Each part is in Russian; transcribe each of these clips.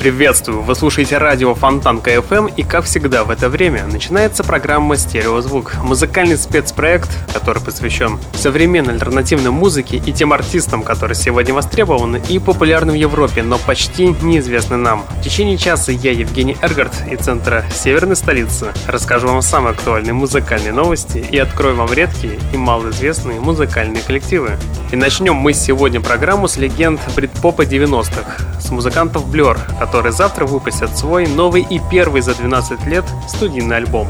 Приветствую! Вы слушаете радио Фонтанка FM и, как всегда, в это время начинается программа «Стереозвук» — музыкальный спецпроект, который посвящен современной альтернативной музыке и тем артистам, которые сегодня востребованы и популярны в Европе, но почти неизвестны нам. В течение часа я, Евгений Эргард, из центра Северной столицы, расскажу вам самые актуальные музыкальные новости и открою вам редкие и малоизвестные музыкальные коллективы. И начнем мы сегодня программу с легенд брит-попа 90-х, с музыкантов Blur, завтра выпустят свой новый и первый за 12 лет студийный альбом.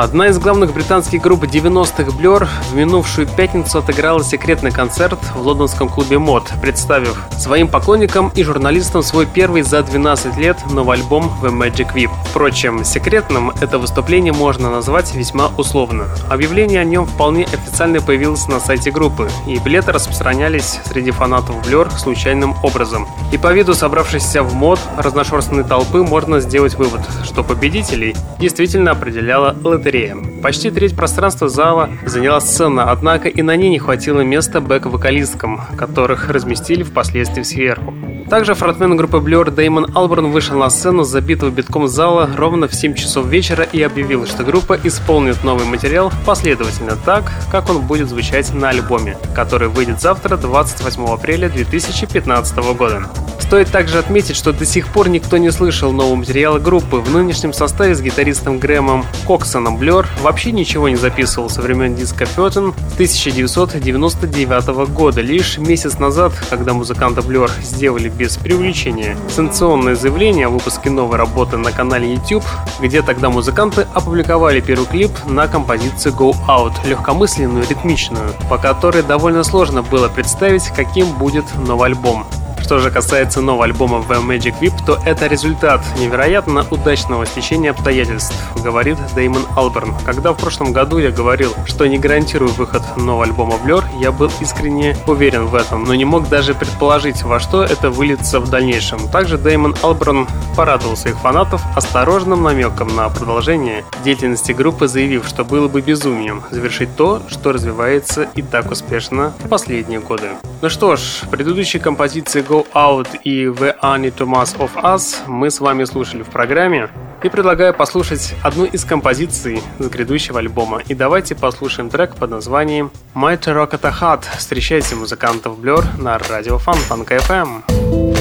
Одна из главных британских групп 90-х Blur в минувшую пятницу отыграла секретный концерт в лондонском клубе Мод, представив своим поклонникам и журналистам свой первый за 12 лет новый альбом The Magic Whip. Впрочем, секретным это выступление можно назвать весьма условно. Объявление о нем вполне официально появилось на сайте группы, и билеты распространялись среди фанатов Blur случайным образом. И по виду собравшейся в мод разношерстной толпы можно сделать вывод, что победителей действительно определяла лотерея лотерея. Почти треть пространства зала заняла сцена, однако и на ней не хватило места бэк-вокалисткам, которых разместили впоследствии сверху. Также фронтмен группы Blur Дэймон Алберн вышел на сцену с забитого битком зала ровно в 7 часов вечера и объявил, что группа исполнит новый материал последовательно так, как он будет звучать на альбоме, который выйдет завтра, 28 апреля 2015 года. Стоит также отметить, что до сих пор никто не слышал нового материала группы. В нынешнем составе с гитаристом Грэмом Коксоном Блер вообще ничего не записывал со времен диска Пётен 1999 года. Лишь месяц назад, когда музыканты Блер сделали без привлечения санкционное заявление о выпуске новой работы на канале YouTube, где тогда музыканты опубликовали первый клип на композицию Go Out, легкомысленную, ритмичную, по которой довольно сложно было представить, каким будет новый альбом. Что же касается нового альбома The Magic Whip, то это результат невероятно удачного стечения обстоятельств, говорит Дэймон Алберн. Когда в прошлом году я говорил, что не гарантирую выход нового альбома Blur, я был искренне уверен в этом, но не мог даже предположить, во что это выльется в дальнейшем. Также Дэймон Алберн порадовал своих фанатов осторожным намеком на продолжение деятельности группы, заявив, что было бы безумием завершить то, что развивается и так успешно в последние годы. Ну что ж, предыдущие композиции Go Out и The Anatomas of Us мы с вами слушали в программе. И предлагаю послушать одну из композиций с грядущего альбома. И давайте послушаем трек под названием My Terracotta Heart. Встречайте музыкантов Blur на радио Фонтанка FM.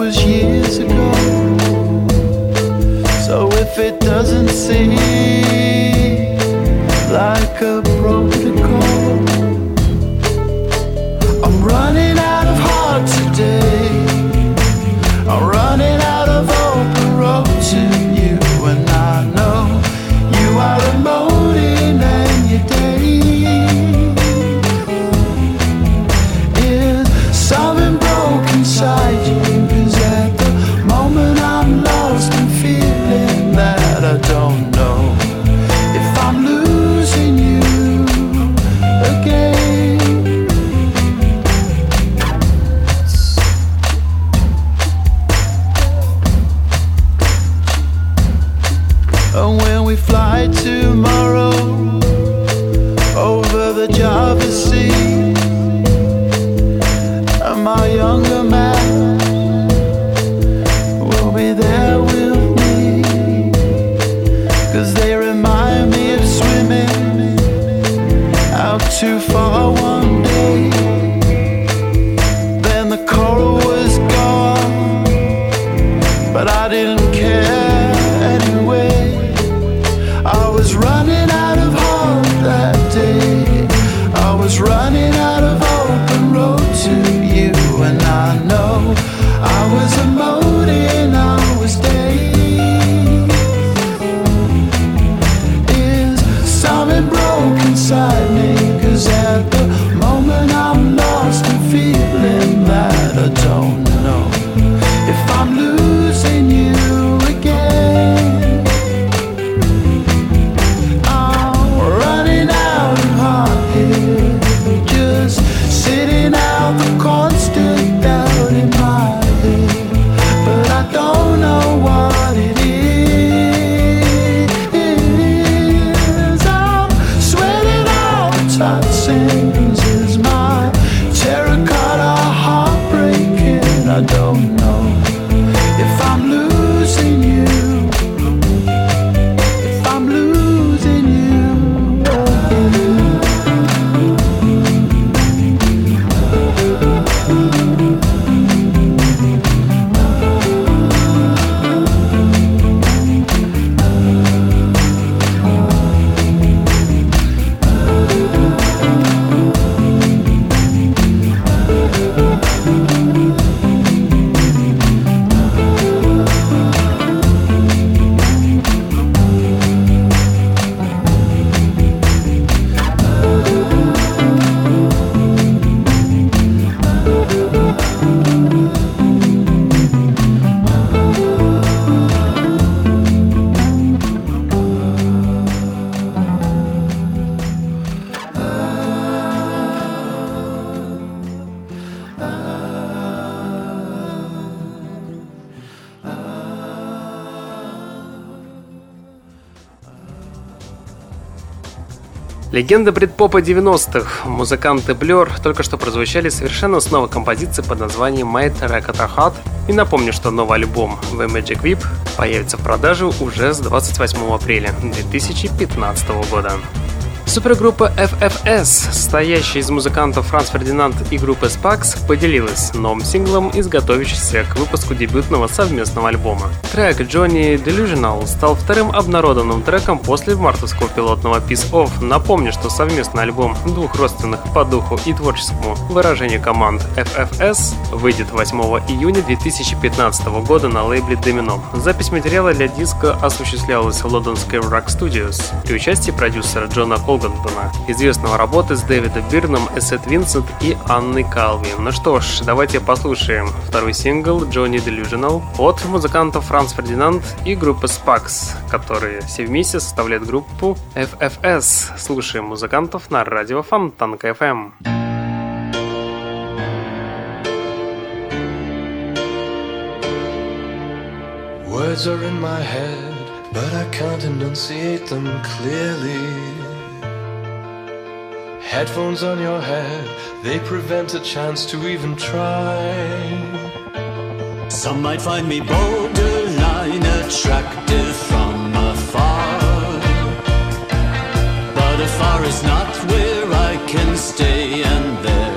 was years ago. So if it doesn't seem like a broken Легенда предпопа 90-х. Музыканты Blur только что прозвучали совершенно с новой композицией под названием My Terracotta Heart. И напомню, что новый альбом The Magic Whip появится в продаже уже с 28 апреля 2015 года. Супергруппа FFS, состоящая из музыкантов Франц Фердинанд и группы Spax, поделилась новым синглом из готовящегося к выпуску дебютного совместного альбома. Трек Johnny Delusional стал вторым обнародованным треком после мартовского пилотного Peace Off. Напомню, что совместный альбом двух родственных по духу и творческому выражению команд FFS выйдет 8 июня 2015 года на лейбле Domino. Запись материала для диска осуществлялась в лондонской Rock Studios при участии продюсера Джона Холл Огантона, известного работы с Дэвидом Бирном, Эссет Винсент и Анной Калви. Ну что ж, давайте послушаем второй сингл Johnny Delusional от музыкантов Франц Фердинанд и группы Spax, которые все вместе составляют группу FFS. Слушаем музыкантов на радио Фонтанка FM. Words are in my head, but I can't enunciate them clearly. Headphones on your head, they prevent a chance to even try. Some might find me borderline attractive from afar. But afar is not where I can stay, and there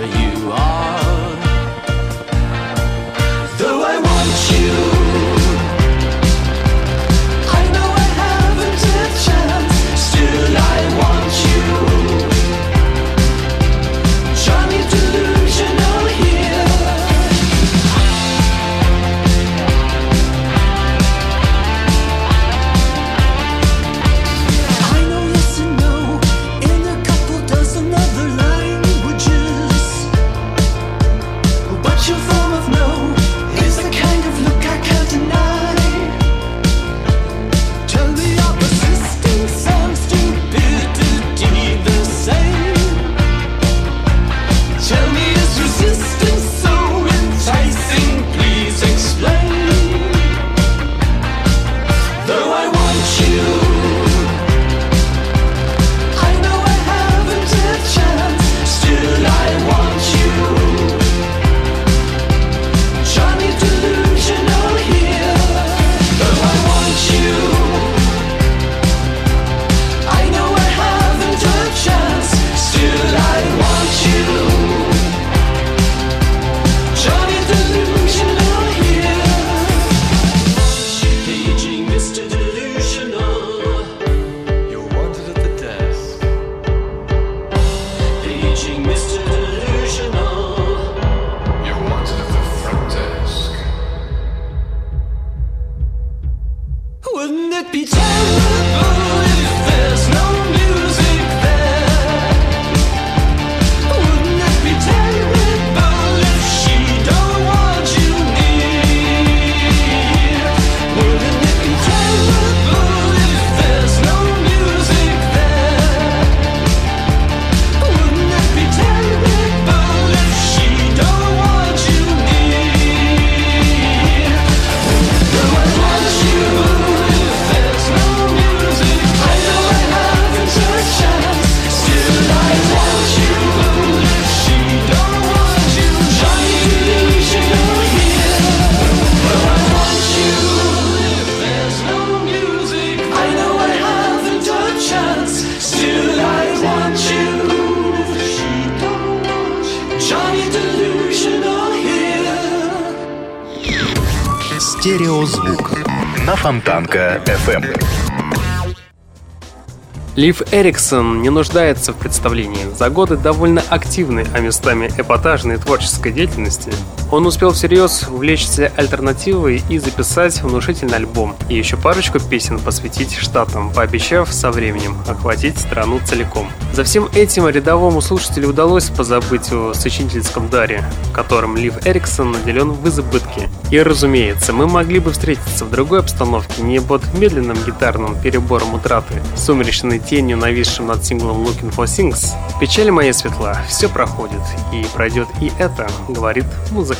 Лив Эриксон не нуждается в представлении. За годы довольно активной, а местами эпатажной творческой деятельности он успел всерьез увлечься альтернативой и записать внушительный альбом, и еще парочку песен посвятить штатам, пообещав со временем охватить страну целиком. За всем этим рядовому слушателю удалось позабыть о сочинительском даре, которым Лив Эриксон наделен в избытке. И разумеется, мы могли бы встретиться в другой обстановке, не под медленным гитарным перебором утраты, сумеречной тенью, нависшим над синглом Looking for Things. Печаль моя светла, все проходит, и пройдет и это, говорит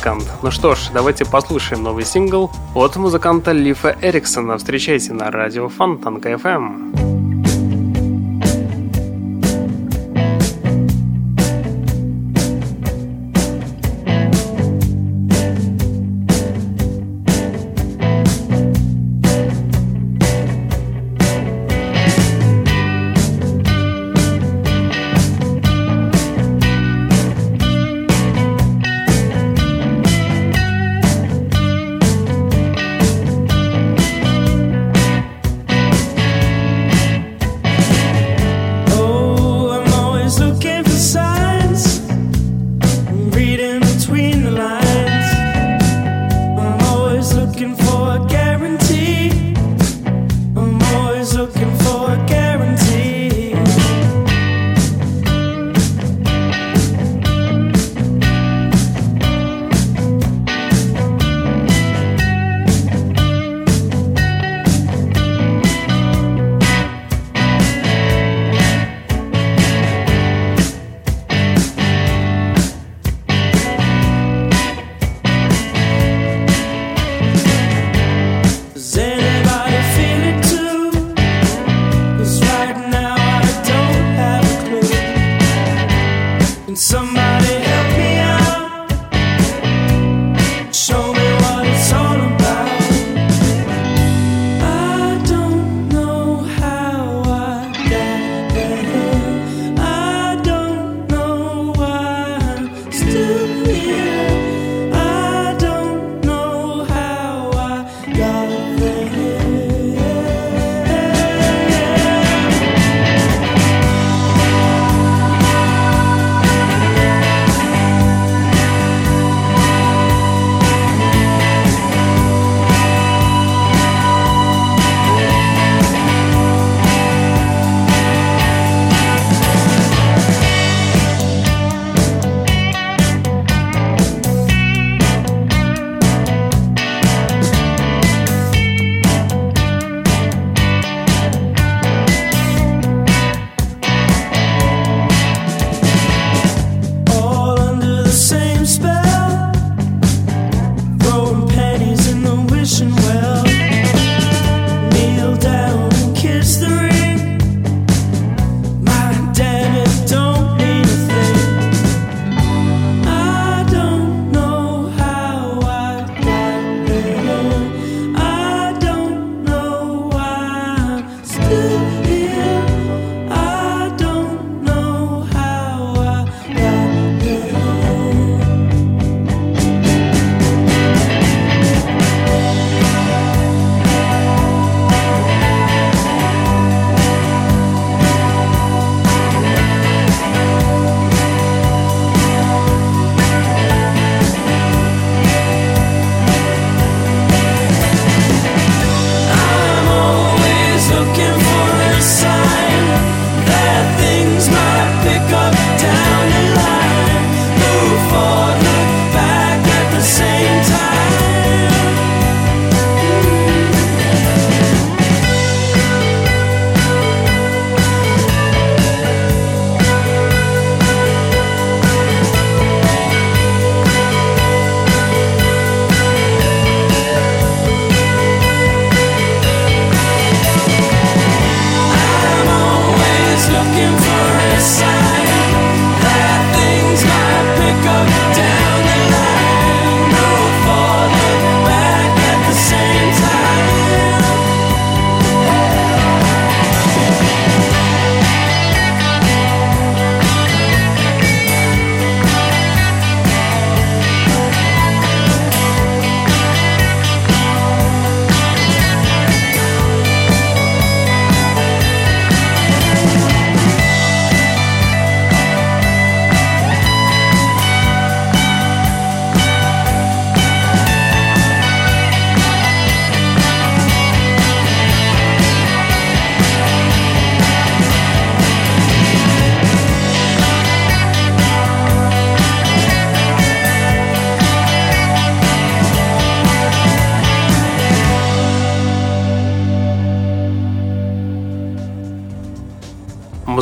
музыкант. Ну что ж, давайте послушаем новый сингл от музыканта Лифа Эриксона. Встречайте на радио Фонтанка FM.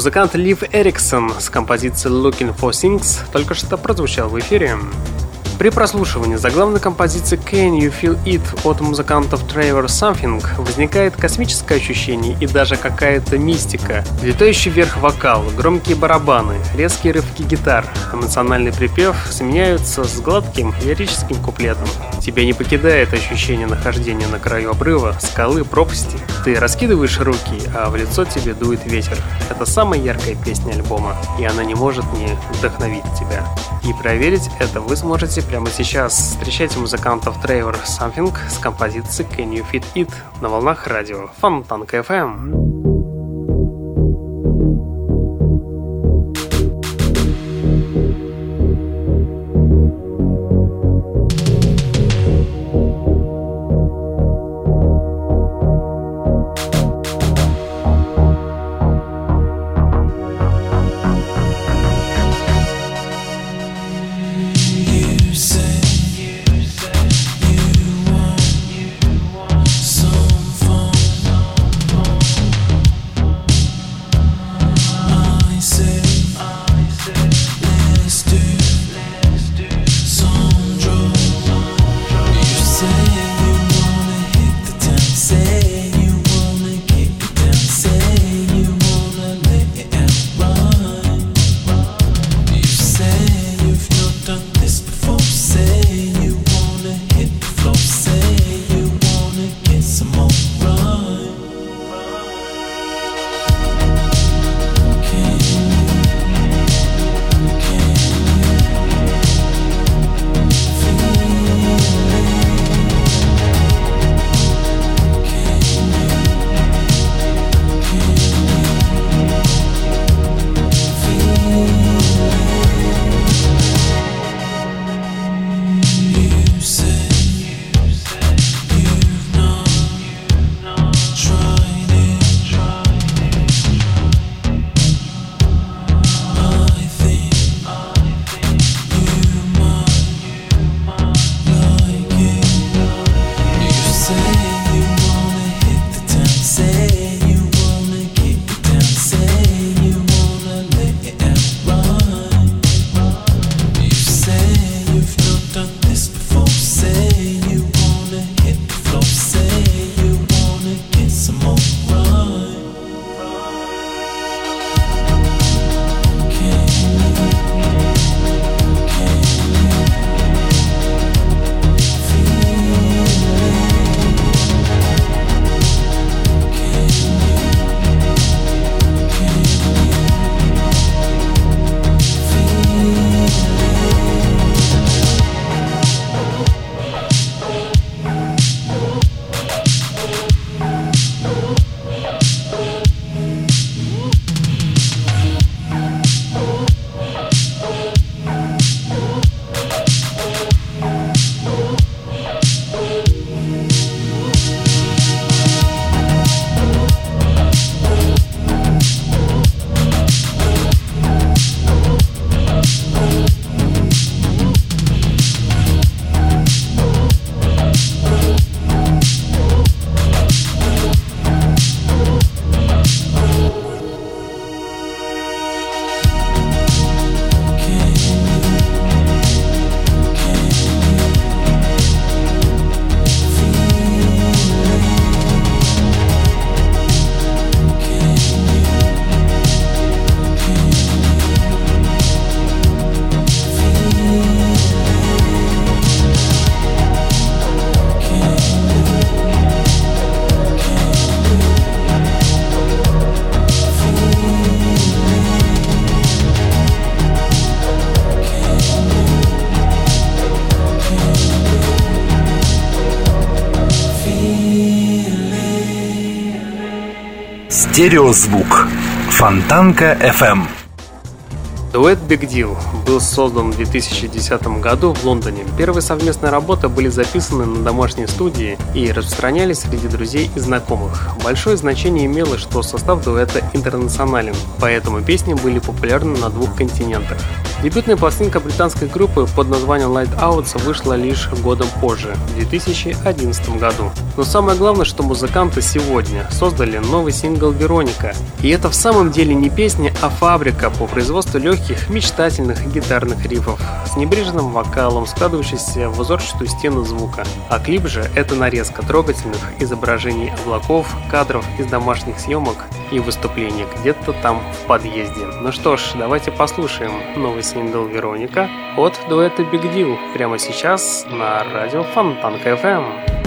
Музыкант Лив Эриксон с композицией Looking for Things только что прозвучал в эфире. При прослушивании заглавной композиции Can You Feel It от музыкантов Trevor Something возникает космическое ощущение и даже какая-то мистика. Летающий вверх вокал, громкие барабаны, резкие рывки гитар, эмоциональный припев сменяются с гладким лирическим куплетом. Тебя не покидает ощущение нахождения на краю обрыва, скалы, пропасти. Ты раскидываешь руки, а в лицо тебе дует ветер. Это самая яркая песня альбома, и она не может не вдохновить тебя. И проверить это вы сможете прямо сейчас. Встречайте музыкантов Trevor Something с композицией Can You Fit It на волнах радио Фонтанка FM. Стереозвук. Фонтанка FM. Дуэт Big Deal был создан в 2010 году в Лондоне. Первые совместные работы были записаны на домашней студии и распространялись среди друзей и знакомых. Большое значение имело, что состав дуэта интернационален, поэтому песни были популярны на двух континентах. Дебютная пластинка британской группы под названием Light Outs вышла лишь годом позже, в 2011 году. Но самое главное, что музыканты сегодня создали новый сингл «Вероника». И это в самом деле не песня, а фабрика по производству легких, мечтательных гитарных рифов с небрежным вокалом, складывающийся в узорчатую стену звука. А клип же — это нарезка трогательных изображений облаков, кадров из домашних съемок и выступления где-то там в подъезде. Ну что ж, давайте послушаем новый сингл «Вероника» от дуэта Big Deal прямо сейчас на радио Фонтанка FM.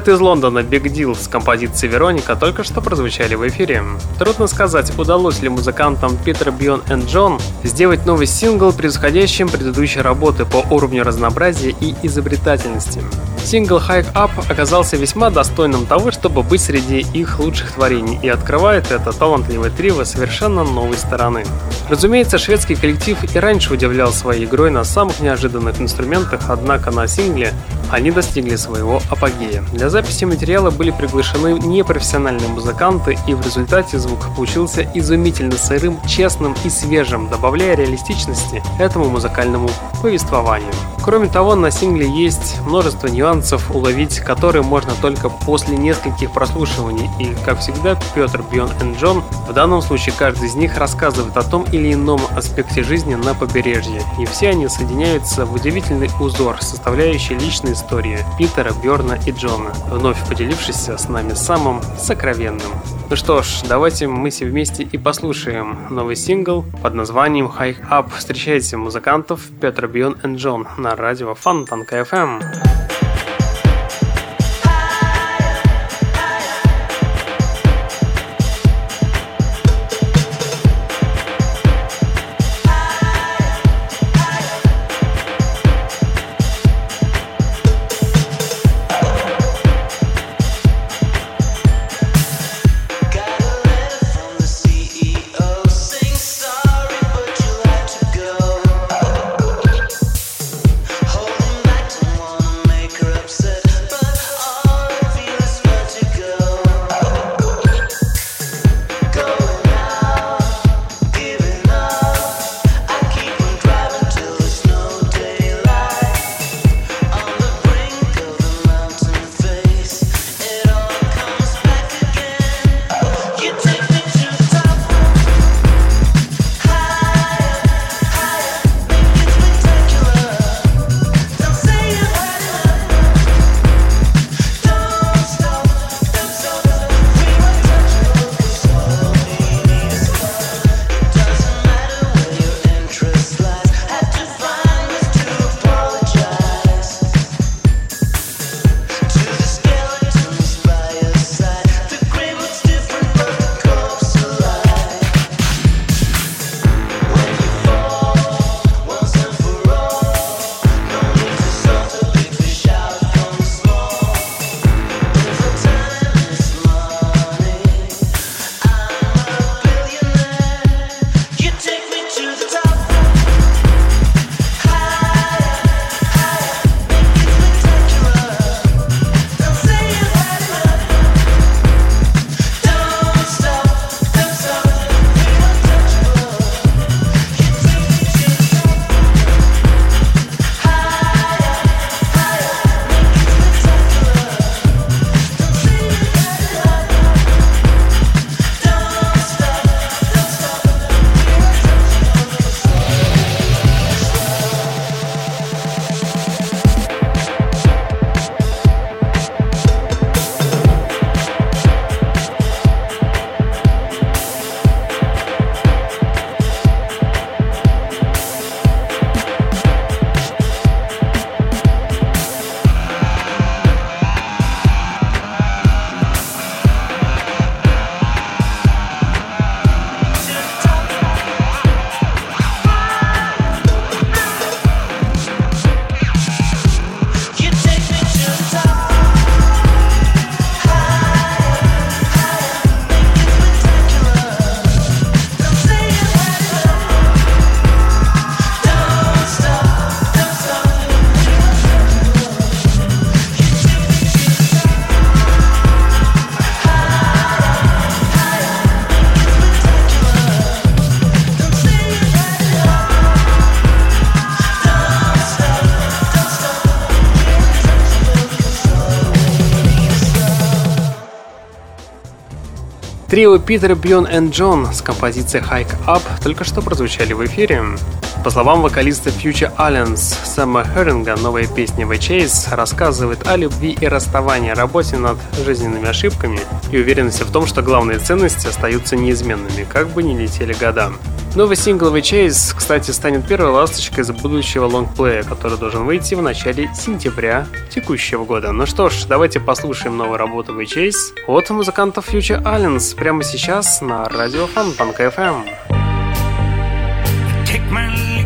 Дуэт из Лондона Big Deal с композицией Вероника только что прозвучали в эфире. Трудно сказать, удалось ли музыкантам Питер Бион и Джон сделать новый сингл, превосходящим предыдущие работы по уровню разнообразия и изобретательности. Сингл Hike Up оказался весьма достойным того, чтобы быть среди их лучших творений и открывает это талантливое трио совершенно новой стороны. Разумеется, шведский коллектив и раньше удивлял своей игрой на самых неожиданных инструментах, однако на сингле они достигли своего апогея. Для записи материала были приглашены непрофессиональные музыканты, и в результате звук получился изумительно сырым, честным и свежим, добавляя реалистичности этому музыкальному повествованию. Кроме того, на сингле есть множество нюансов, уловить которые можно только после нескольких прослушиваний, и, как всегда, Петр, Бьон и Джон, в данном случае каждый из них рассказывает о том или ином аспекте жизни на побережье, и все они соединяются в удивительный узор, составляющий личные истории Питера, Бьорна и Джона, вновь поделившись с нами самым сокровенным. Ну что ж, давайте мы все вместе и послушаем новый сингл под названием High Up. Встречайте музыкантов Петр Бьон и Джон на радио Фонтанка FM. Трио Питер, Бьон и Джон с композицией Hike Up только что прозвучали в эфире. По словам вокалиста Future Alliance Сэма Херинга, новая песня The Chase рассказывает о любви и расставании, работе над жизненными ошибками и уверенности в том, что главные ценности остаются неизменными, как бы ни летели года. Новый сингловый чейз, кстати, станет первой ласточкой из будущего лонгплея, который должен выйти в начале сентября текущего года. Ну что ж, давайте послушаем новую работу чейз от музыкантов Future Islands прямо сейчас на радио Фанпанк FM. Take my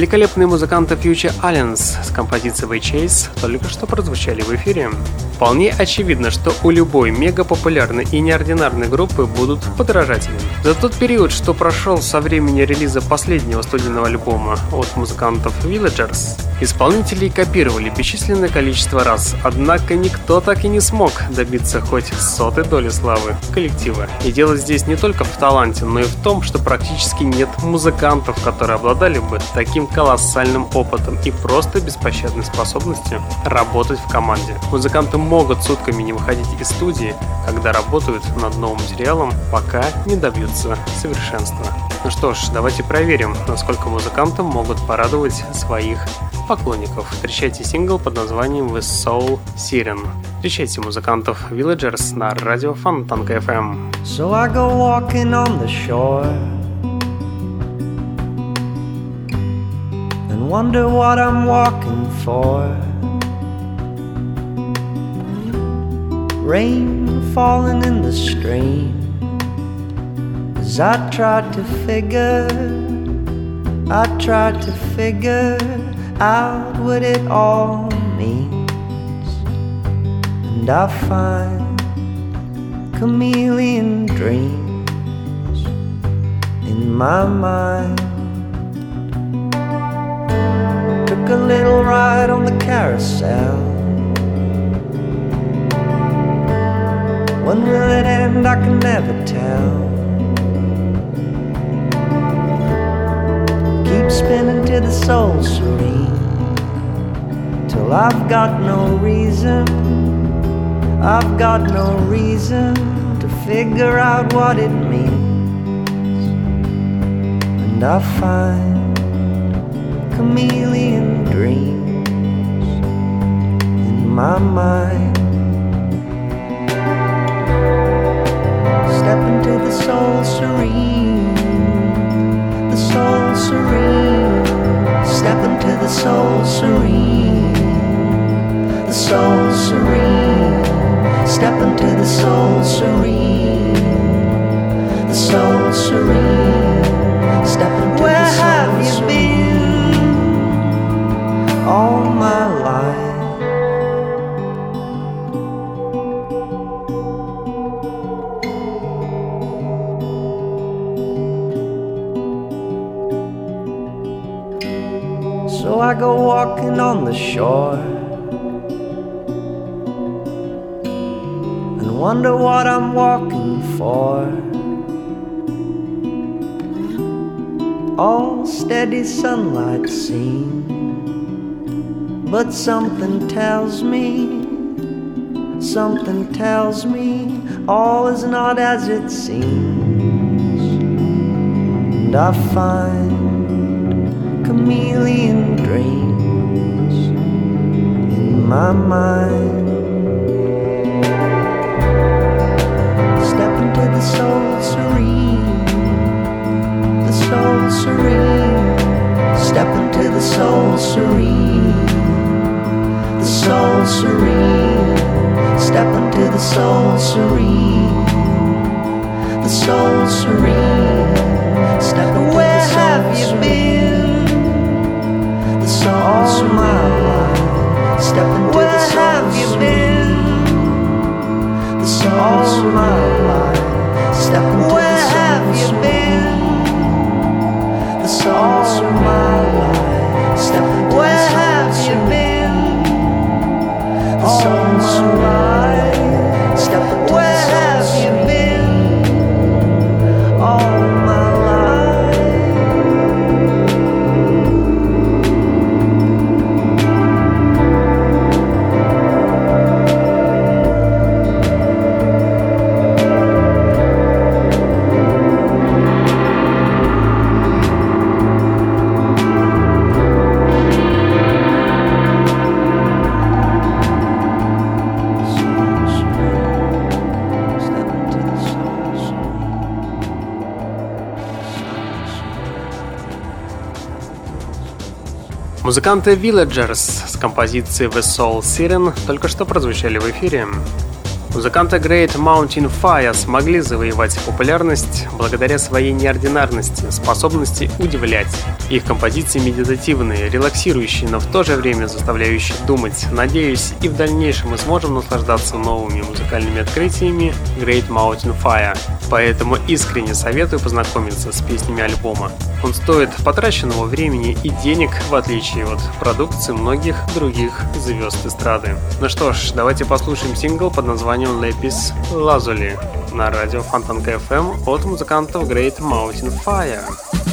Великолепные музыканты Future Alliance с композицией Chase только что прозвучали в эфире. Вполне очевидно, что у любой мега популярной и неординарной группы будут подражатели. За тот период, что прошел со времени релиза последнего студийного альбома от музыкантов Villagers, исполнители копировали бесчисленное количество раз, однако никто так и не смог добиться хоть сотой доли славы коллектива. И дело здесь не только в таланте, но и в том, что практически нет музыкантов, которые обладали бы таким колоссальным опытом и просто беспощадной способностью работать в команде. Музыканты могут сутками не выходить из студии, когда работают над новым материалом, пока не добьются совершенства. Ну что ж, давайте проверим, насколько музыканты могут порадовать своих поклонников. Встречайте сингл под названием The Soul Siren. Встречайте музыкантов Villagers на радио Фонтанка FM. So I go walking on the shore And wonder what I'm walking for rain falling in the stream. As I tried to figure, I tried to figure out what it all means. And I find chameleon dreams in my mind. Took a little ride on the carousel When will it end? I can never tell. Keep spinning till the soul's serene. Till I've got no reason, I've got no reason to figure out what it means. And I find chameleon dreams in my mind. Step into the soul serene, the soul serene. Step into the soul serene, the soul serene. Step into the soul serene, the soul serene. Step into Where the soul have you serene. been all my life? I go walking on the shore. And wonder what I'm walking for. All steady sunlight seen, but something tells me, something tells me all is not as it seems. And I find chameleon dreams in my mind. Step into the soul serene, the soul serene. Step into the soul serene, the soul serene. Step into the soul serene, the soul serene. Step into Where have you been? The soul All my life. Step into Where the have you been? The soul All my life. Step into Where the have you been? The songs of my life. Step into Where have you been? The songs of my Музыканты Villagers с композицией The Soul Siren только что прозвучали в эфире. Музыканты Great Mountain Fire смогли завоевать популярность благодаря своей неординарности, способности удивлять. Их композиции медитативные, релаксирующие, но в то же время заставляющие думать. Надеюсь, и в дальнейшем мы сможем наслаждаться новыми музыкальными открытиями Great Mountain Fire. Поэтому искренне советую познакомиться с песнями альбома. Он стоит потраченного времени и денег, в отличие от продукции многих других звезд эстрады. Ну что ж, давайте послушаем сингл под названием «Lepis Lazuli» на радио Фонтанка FM от музыкантов Great Mountain Fire.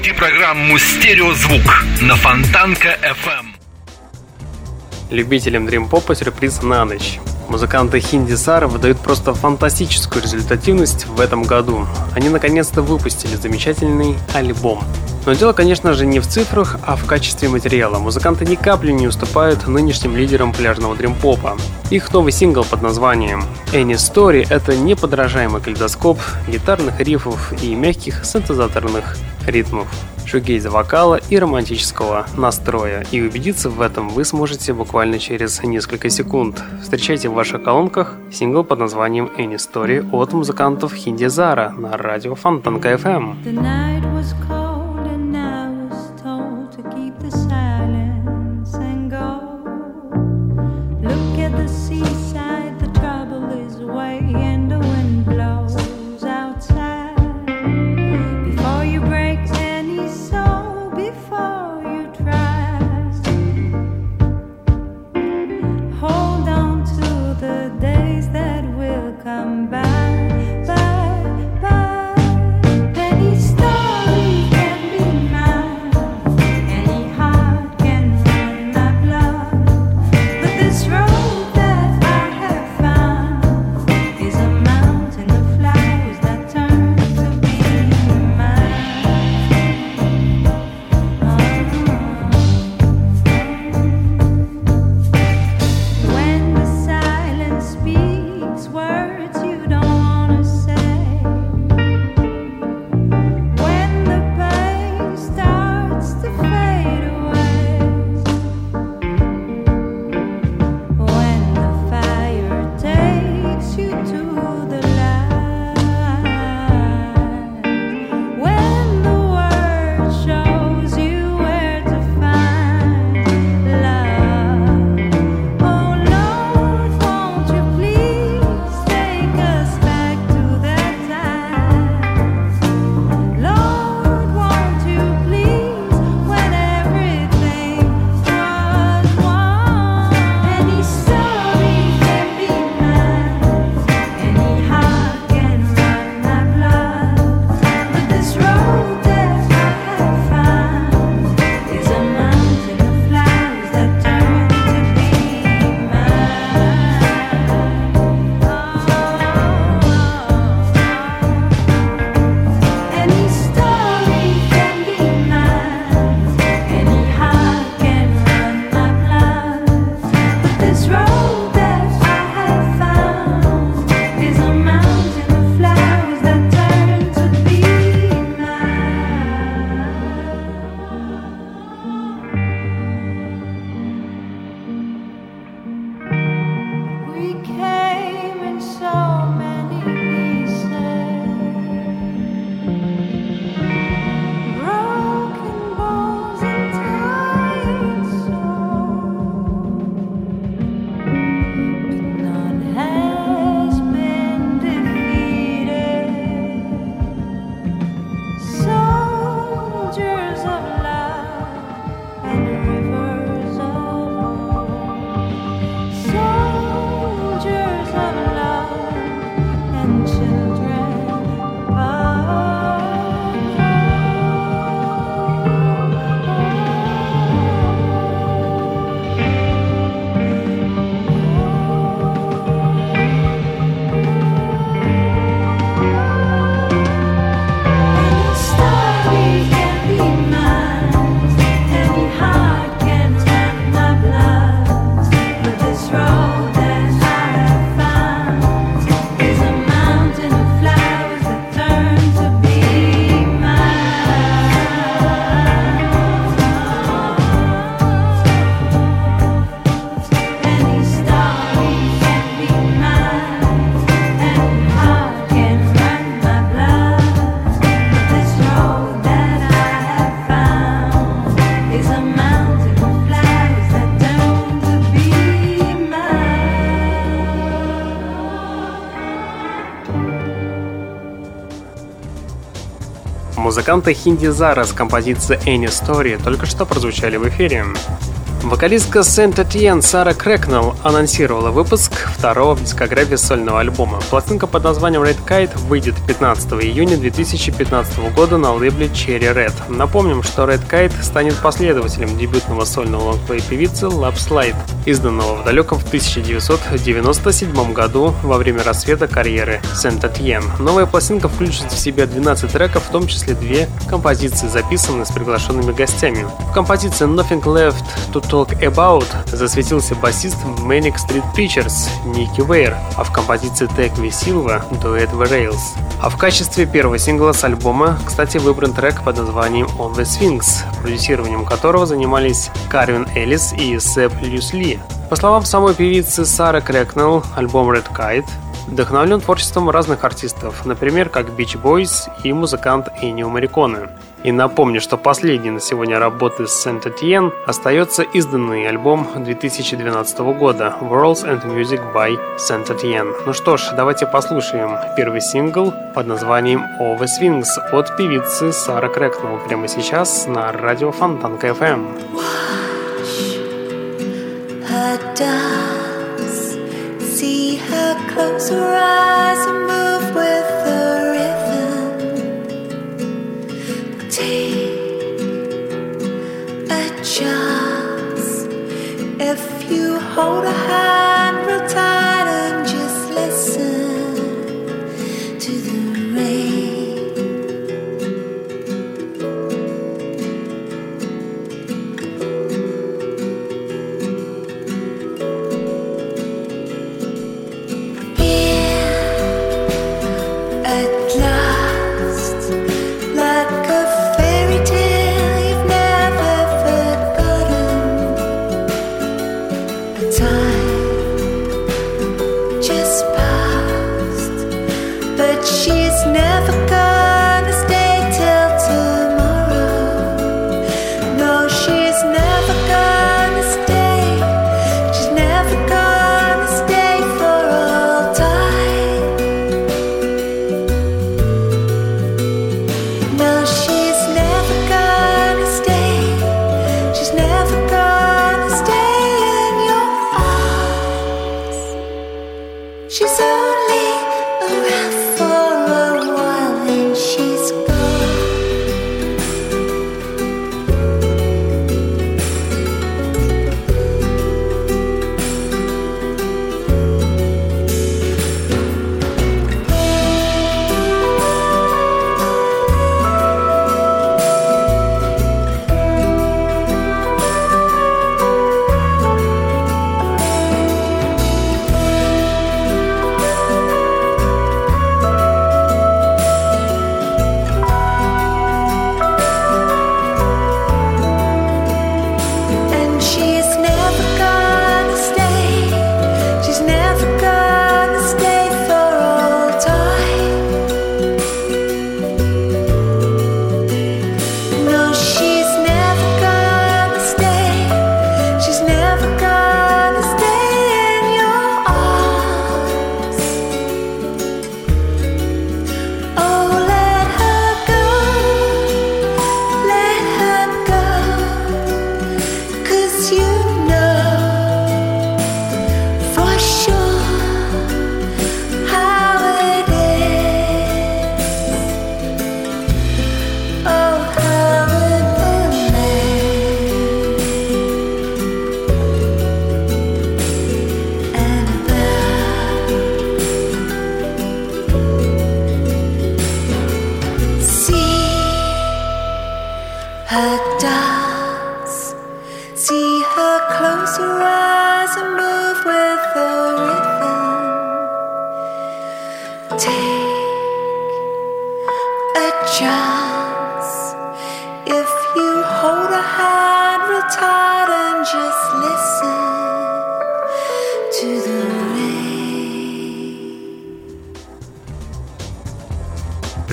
Программу «Стереозвук» на Фонтанка FM. Любителям дрим-попа сюрприз на ночь. Музыканты Хинди Сара выдают просто фантастическую результативность в этом году. Они наконец-то выпустили замечательный альбом. Но дело, конечно же, не в цифрах, а в качестве материала. Музыканты ни капли не уступают нынешним лидерам пляжного дрим-попа. Их новый сингл под названием Any Story — это неподражаемый калейдоскоп гитарных рифов и мягких синтезаторных ритмов шугейза вокала и романтического настроя. И убедиться в этом вы сможете буквально через несколько секунд. Встречайте в ваших колонках сингл под названием Any Story от музыкантов Хинди Зара на радио Фонтанка FM. come by, by, by. Музыканта Хинди Зара с композицией Any Story только что прозвучали в эфире. Вокалистка Сент-Этьен Сара Крэкнелл анонсировала выпуск второго в дискографии сольного альбома. Пластинка под названием Red Kite выйдет 15 июня 2015 года на лейбле Cherry Red. Напомним, что Red Kite станет последователем дебютного сольного лонгплей певицы Love изданного в далеком в 1997 году во время рассвета карьеры Сент-Этьен. Новая пластинка включит в себя 12 треков, в том числе две композиции, записанные с приглашенными гостями. В композиции Nothing Left to Talk About засветился басист Manic Street Preachers Ники Вейр, а в композиции Take Me Silva дуэт The Rails. А в качестве первого сингла с альбома, кстати, выбран трек под названием On the Sphinx, продюсированием которого занимались Карвин Эллис и Сэп Люсли. По словам самой певицы Сары Крэкнелл, альбом Red Kite вдохновлен творчеством разных артистов, например, как Beach Boys и музыкант Энио Мариконе. И напомню, что последний на сегодня работы с Saint-Étienne остается изданный альбом 2012 года Worlds and Music by Saint-Étienne. Ну что ж, давайте послушаем первый сингл под названием All the Swings от певицы Сара Крэкнелл прямо сейчас на радио Фонтанка FM. See her close her eyes and move with the rhythm. Take a chance if you hold a hand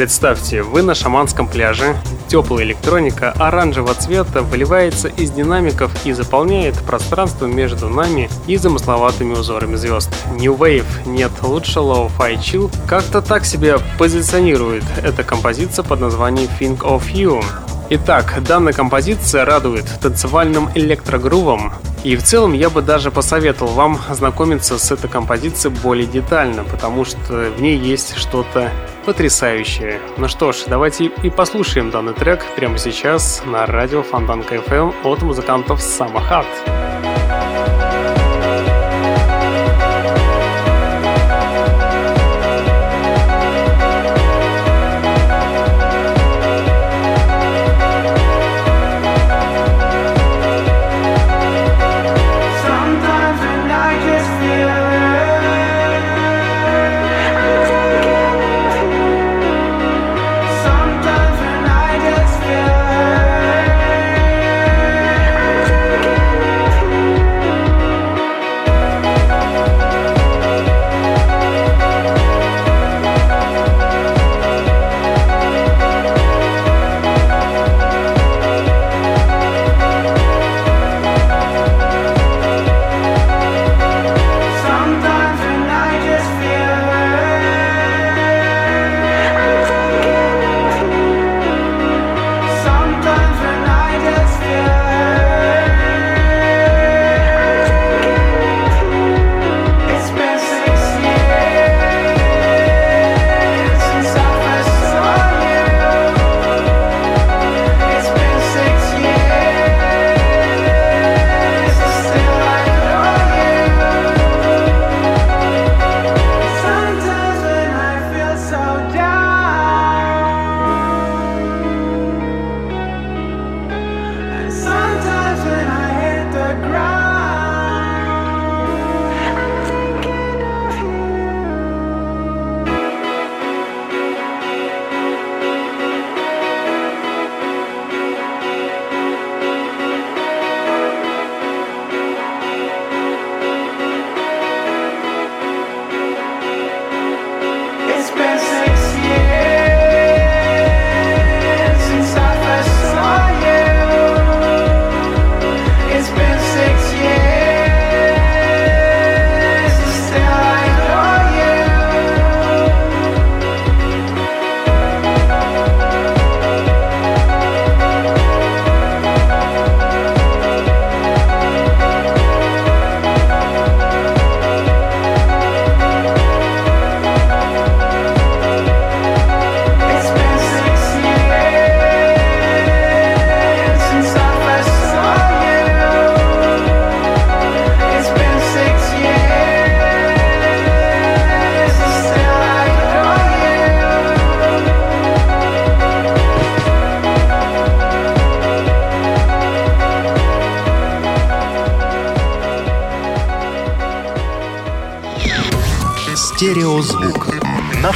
Представьте, вы на шаманском пляже, теплая электроника оранжевого цвета выливается из динамиков и заполняет пространство между нами и замысловатыми узорами звезд. New Wave, нет, лучше Low-Fi Chill, как-то так себя позиционирует эта композиция под названием Think of You. Итак, данная композиция радует танцевальным электрогрувом, и в целом я бы даже посоветовал вам ознакомиться с этой композицией более детально, потому что в ней есть что-то потрясающее. Ну что ж, давайте и послушаем данный трек прямо сейчас на радио Фонтанка FM от музыкантов Самахат.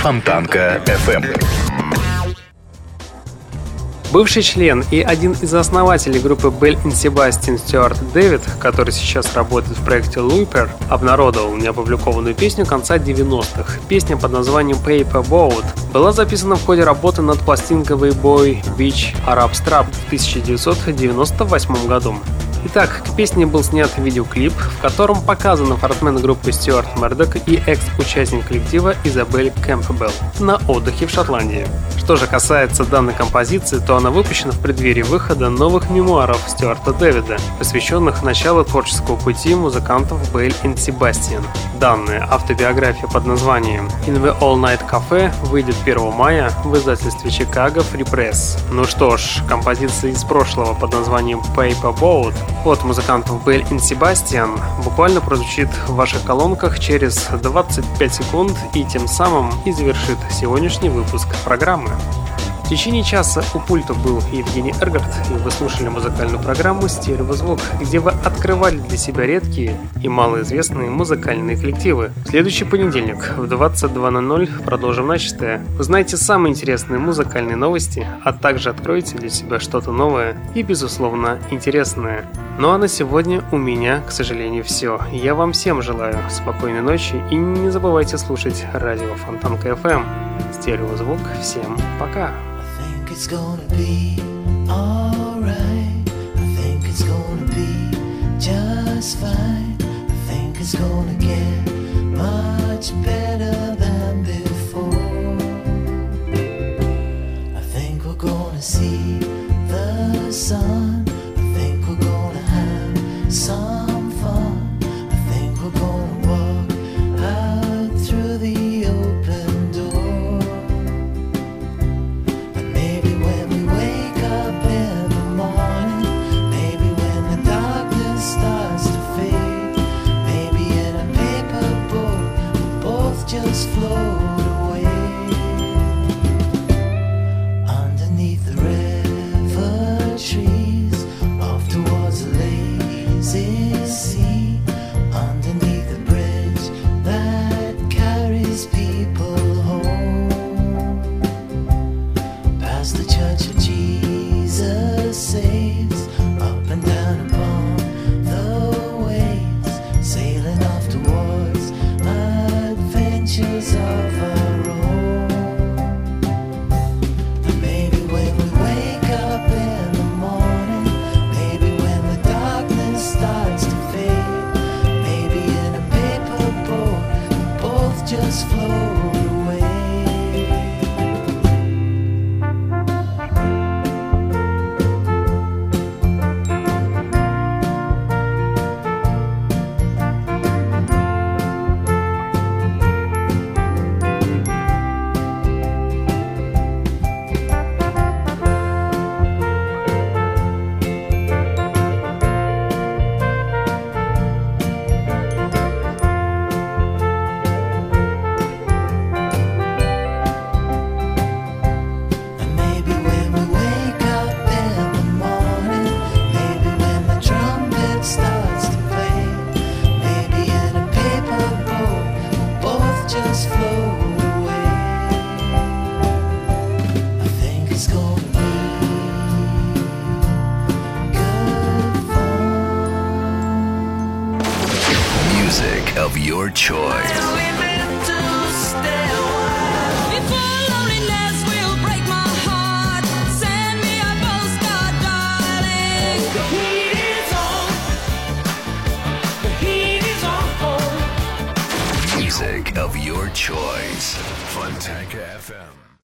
Фонтанка FM. Бывший член и один из основателей группы Bell and Sebastian Стюарт Дэвид, который сейчас работает в проекте Looper, обнародовал неопубликованную песню конца 90-х. Песня под названием Paper Boat была записана в ходе работы над пластинкой Boy Beach Arab Strap в 1998 году. Итак, к песне был снят видеоклип, в котором показаны фронтмен группы Стюарт Мердок и экс-участник коллектива Изабель Кэмпбелл на отдыхе в Шотландии. Что же касается данной композиции, то она выпущена в преддверии выхода новых мемуаров Стюарта Дэвида, посвященных началу творческого пути музыкантов Бейль и Себастьян. Данная автобиография под названием In the All Night Cafe выйдет 1 мая в издательстве Chicago Free Press. Ну что ж, композиция из прошлого под названием Paper Boat от музыкантов Bell и Sebastian буквально прозвучит в ваших колонках через 25 секунд и тем самым и завершит сегодняшний выпуск программы. В течение часа у пульта был Евгений Эргард, и вы слушали музыкальную программу «Стереозвук», где вы открывали для себя редкие и малоизвестные музыкальные коллективы. В следующий понедельник в 22.00 продолжим начатое. Узнаете самые интересные музыкальные новости, а также откроете для себя что-то новое и, безусловно, интересное. Ну а на сегодня у меня, к сожалению, все. Я вам всем желаю спокойной ночи и не забывайте слушать радио Фонтанка FM. Стереозвук. Всем пока. I think it's gonna be just fine. I think it's gonna get much better than before. I think we're gonna see the sun. I think we're gonna have some. see.